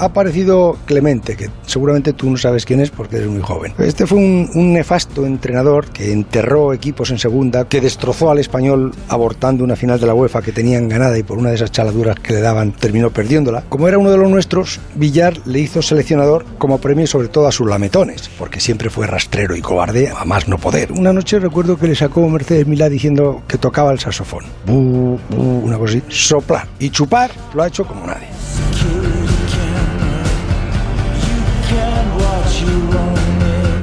Ha aparecido Clemente, que seguramente tú no sabes quién es porque eres muy joven. Este fue un, nefasto entrenador que enterró equipos en segunda, que destrozó al español abortando una final de la UEFA que tenían ganada y por una de esas chaladuras que le daban terminó perdiéndola. Como era uno de los nuestros, Villar le hizo seleccionador como premio sobre todo a sus lametones, porque siempre fue rastrero y cobarde a más no poder. Una noche recuerdo que le sacó Mercedes Milá diciendo que tocaba el saxofón. una cosa así. Soplar y chupar lo ha hecho como nadie.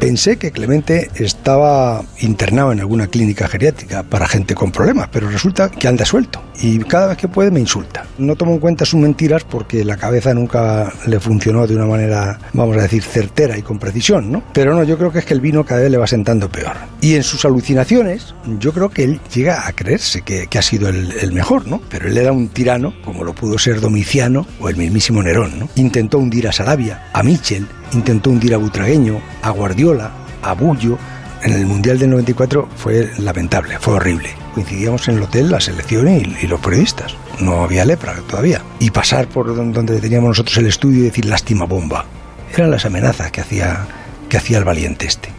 Pensé que Clemente estaba internado en alguna clínica geriátrica para gente con problemas, pero resulta que anda suelto y cada vez que puede me insulta. No tomo en cuenta sus mentiras porque la cabeza nunca le funcionó de una manera, vamos a decir, certera y con precisión, ¿no? Pero no, yo creo que es que el vino cada vez le va sentando peor. Y en sus alucinaciones, yo creo que él llega a creerse que, ha sido el, mejor, ¿no? Pero él era un tirano, como lo pudo ser Domiciano o el mismísimo Nerón, ¿no? Intentó hundir a Sarabia, a Michel, intentó hundir a Butragueño, a Guardiola, a Bullo. En el Mundial del 94 fue lamentable, fue horrible. Coincidíamos en el hotel la selección y, los periodistas. No había lepra todavía. Y pasar por donde teníamos nosotros el estudio y decir lástima bomba. Eran las amenazas que hacía, que hacía el valiente este.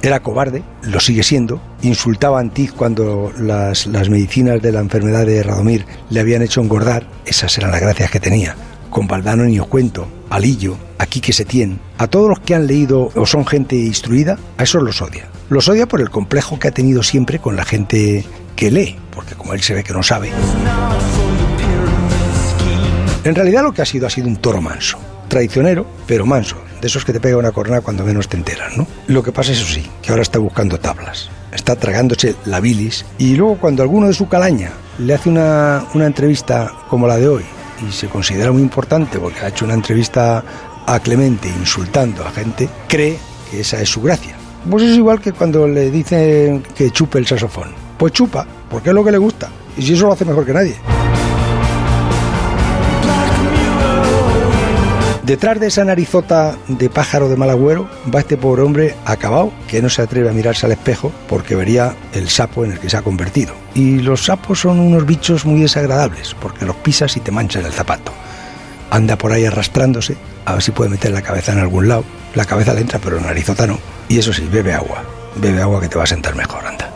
Era cobarde, lo sigue siendo, insultaba a Antig cuando las, las medicinas de la enfermedad de Radomir le habían hecho engordar, esas eran las gracias que tenía con Valdano ni os cuento, a Lillo, a Quique Setién, a todos los que han leído o son gente instruida, a esos los odia. Los odia por el complejo que ha tenido siempre con la gente que lee, porque como él se ve que no sabe. En realidad lo que ha sido ha sido un toro manso, traicionero, pero manso, de esos que te pega una corona cuando menos te enteras, ¿no? Lo que pasa, eso sí, que ahora está buscando tablas, está tragándose la bilis, y luego cuando alguno de su calaña le hace una, una entrevista como la de hoy, y se considera muy importante porque ha hecho una entrevista a Clemente insultando a gente, cree que esa es su gracia. Pues es igual que cuando le dicen que chupe el saxofón. Pues chupa, porque es lo que le gusta. Y si eso lo hace mejor que nadie. Detrás de esa narizota de pájaro de mal agüero va este pobre hombre acabado que no se atreve a mirarse al espejo porque vería el sapo en el que se ha convertido. Y los sapos son unos bichos muy desagradables porque los pisas y te manchan el zapato. Anda por ahí arrastrándose a ver si puede meter la cabeza en algún lado. La cabeza le entra pero la narizota no. Y eso sí, bebe agua. Bebe agua que te va a sentar mejor, anda.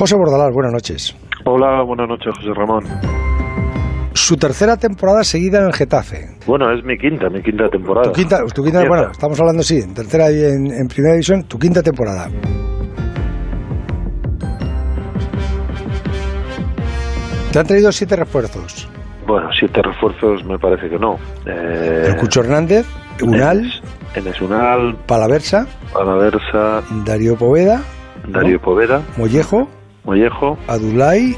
José Bordalás, buenas noches. Hola, buenas noches, José Ramón. Su tercera temporada seguida en el Getafe. Bueno, es mi quinta, mi quinta temporada. Tu quinta, tu quinta, bueno, estamos hablando, sí, en tercera y en, primera división, tu quinta temporada. Te han traído siete refuerzos. Bueno, siete refuerzos me parece que no. Eh, el Cucho Hernández, Unal, Enes Unal, Palaversa, Palaversa, Darío Poveda, Darío Poveda, Mollejo, Mollejo, Adulay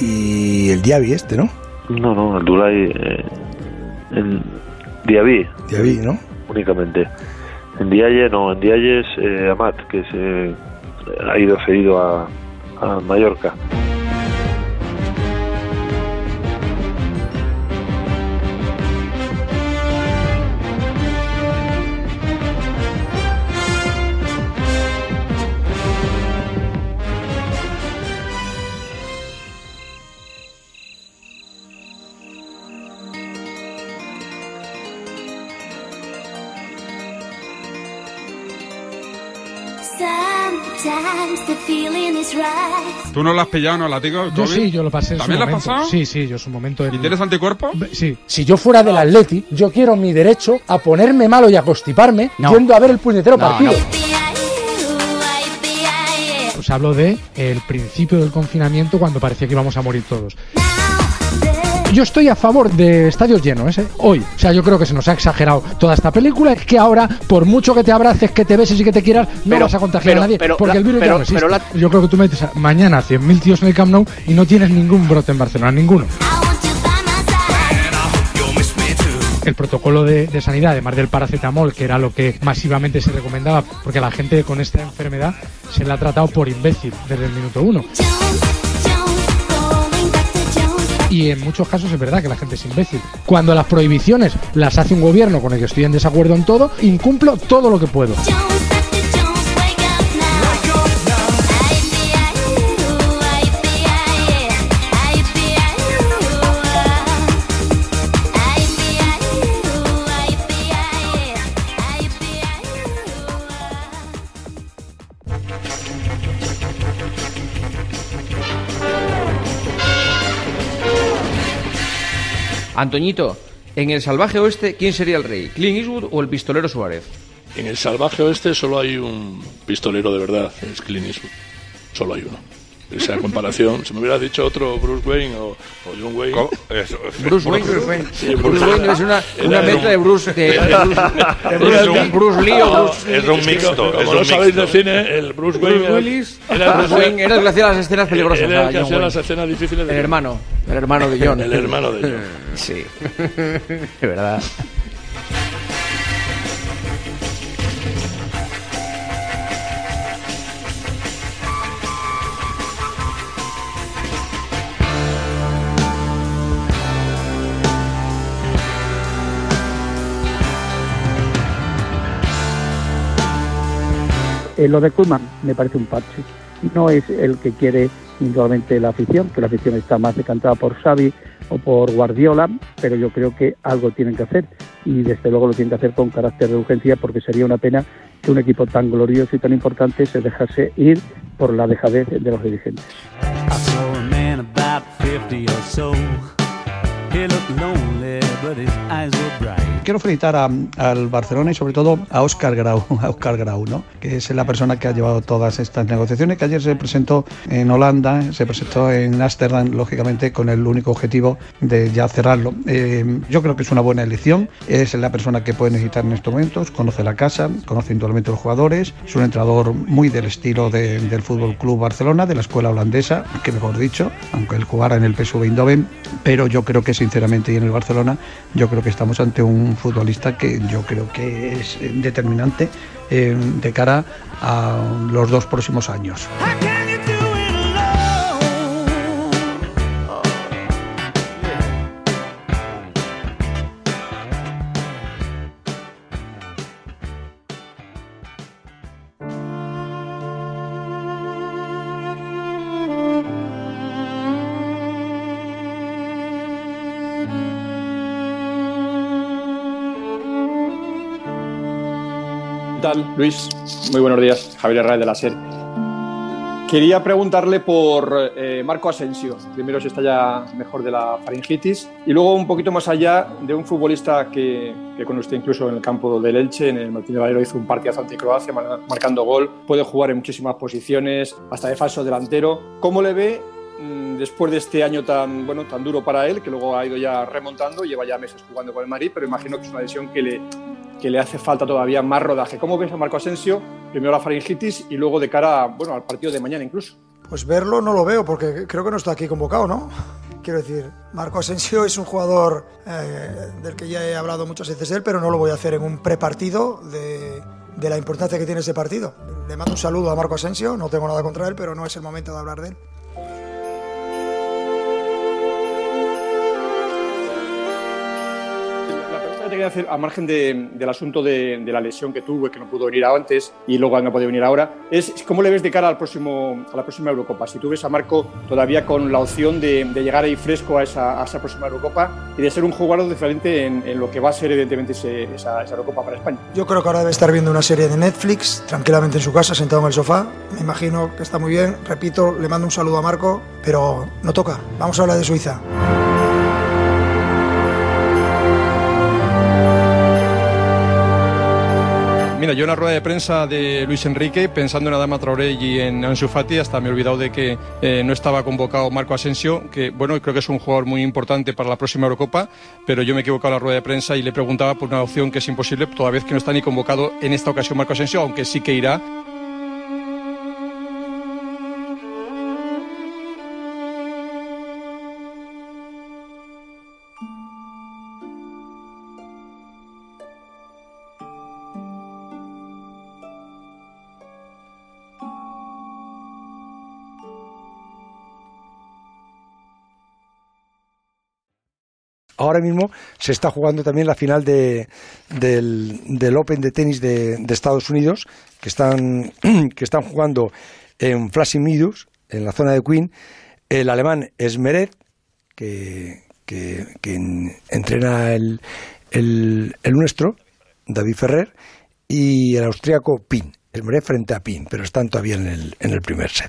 y el Diaby este, ¿no? No, no, el Dulay. Eh, en Diaby. Diaby, ¿no? Únicamente. En Diaye, no, en Diaye es eh, Amat, que se ha ido cedido a, a Mallorca. ¿Tú no lo has pillado, no, latigo? Yo sí, yo lo pasé. en su ¿También lo has pasado? Sí, sí, yo es un momento. ¿Y tienes anticuerpos? Sí. Si yo fuera del Atleti, yo quiero mi derecho a ponerme malo y a constiparme No. yendo a ver el puñetero No, partido. Os hablo de el principio del confinamiento cuando parecía que íbamos a morir todos. Yo estoy a favor de estadios llenos, ¿eh? hoy. O sea, yo creo que se nos ha exagerado toda esta película. Que ahora, por mucho que te abraces, que te beses y que te quieras, no Pero- vas a contagiar pero- a nadie. pero porque la- el virus ya no existe. la- Yo creo que tú metes mañana 100.000 tíos en el Camp Nou y no tienes ningún brote en Barcelona, ninguno. El protocolo de, de sanidad, además del paracetamol, que era lo que masivamente se recomendaba, porque a la gente con esta enfermedad se le ha tratado por imbécil desde el minuto uno. Y en muchos casos es verdad que la gente es imbécil. Cuando las prohibiciones las hace un gobierno con el que estoy en desacuerdo en todo, incumplo todo lo que puedo. Antoñito, en el salvaje oeste, ¿quién sería el rey? ¿Clint Eastwood o el pistolero Suárez? En el salvaje oeste solo hay un pistolero de verdad, es Clint Eastwood. Solo hay uno. Esa comparación, si me hubieras dicho otro Bruce Wayne o, o John Wayne. Bruce Wayne, Bruce Wayne. Sí, Bruce Wayne debe ser una, una Era mezcla un- de Bruce, de, de Bruce, de Bruce, Es Bruce Lee o Bruce... Es un mixto. Como no sabéis de cine, el Bruce Wayne. Bruce Willis. era- Bruce Wayne era el que hacía las escenas peligrosas. Era el a que John hacía las escenas difíciles de El hermano, el hermano de John. El hermano de John. Sí, de verdad. Eh, lo de Koeman me parece un parche. No es el que quiere indudablemente la afición, que la afición está más decantada por Xavi o por Guardiola, pero yo creo que algo tienen que hacer y desde luego lo tienen que hacer con carácter de urgencia porque sería una pena que un equipo tan glorioso y tan importante se dejase ir por la dejadez de los dirigentes. Quiero felicitar a- al Barcelona y sobre todo a Óscar Grau, a Óscar Grau, ¿no? que es la persona que ha llevado todas estas negociaciones, que ayer se presentó en Holanda, se presentó en Ámsterdam, lógicamente con el único objetivo de ya cerrarlo. Eh, yo creo que es una buena elección, es la persona que puede necesitar en estos momentos, conoce la casa, conoce indudablemente los jugadores, es un entrenador muy del estilo de- del Fútbol Club Barcelona, de la escuela holandesa, que mejor dicho, aunque él jugara en el PSV Eindhoven, pero yo creo que sinceramente y en el Barcelona, yo creo que estamos ante un futbolista que yo creo que es eh, determinante eh, de cara a los dos próximos años. Luis? Muy buenos días, Javier Herrera de la SER. Quería preguntarle por eh, Marco Asensio. Primero si está ya mejor de la faringitis y luego un poquito más allá de un futbolista que, que con usted incluso en el campo del Elche, en el Martín de Valero, hizo un partidazo ante Croacia mar- marcando gol. Puede jugar en muchísimas posiciones, hasta de falso delantero. ¿Cómo le ve después de este año tan, bueno, tan duro para él, que luego ha ido ya remontando, lleva ya meses jugando con el Madrid, pero imagino que es una lesión que le, que le hace falta todavía más rodaje. ¿Cómo ves a Marco Asensio? Primero la faringitis y luego de cara bueno, al partido de mañana incluso. Pues verlo no lo veo porque creo que no está aquí convocado, ¿no? Quiero decir, Marco Asensio es un jugador eh, del que ya he hablado muchas veces él, pero no lo voy a hacer en un prepartido de, de la importancia que tiene ese partido. Le mando un saludo a Marco Asensio, no tengo nada contra él, pero no es el momento de hablar de él. Te quería hacer, a margen de, del asunto de, de, la lesión que tuvo y que no pudo venir antes y luego no podido venir ahora, es cómo le ves de cara al próximo, a la próxima Eurocopa. Si tú ves a Marco todavía con la opción de, de llegar ahí fresco a esa, a esa, próxima Eurocopa y de ser un jugador diferente en, en lo que va a ser evidentemente ese, esa, esa, Eurocopa para España. Yo creo que ahora debe estar viendo una serie de Netflix tranquilamente en su casa, sentado en el sofá. Me imagino que está muy bien. Repito, le mando un saludo a Marco, pero no toca. Vamos a hablar de Suiza. Mira, yo en la rueda de prensa de Luis Enrique, pensando en Adama Traoré y en Ansu Fati, hasta me he olvidado de que eh, no estaba convocado Marco Asensio, que bueno, creo que es un jugador muy importante para la próxima Eurocopa, pero yo me he equivocado en la rueda de prensa y le preguntaba por una opción que es imposible, toda vez que no está ni convocado en esta ocasión Marco Asensio, aunque sí que irá. Ahora mismo se está jugando también la final de, del, Open de tenis de, Estados Unidos, que están, que están jugando en Flushing Meadows, en la zona de Queen, el alemán Esmeret, que, que, entrena el, el, nuestro, David Ferrer, y el austríaco Pin. Esmeret frente a Pin, pero están todavía en el, en el primer set.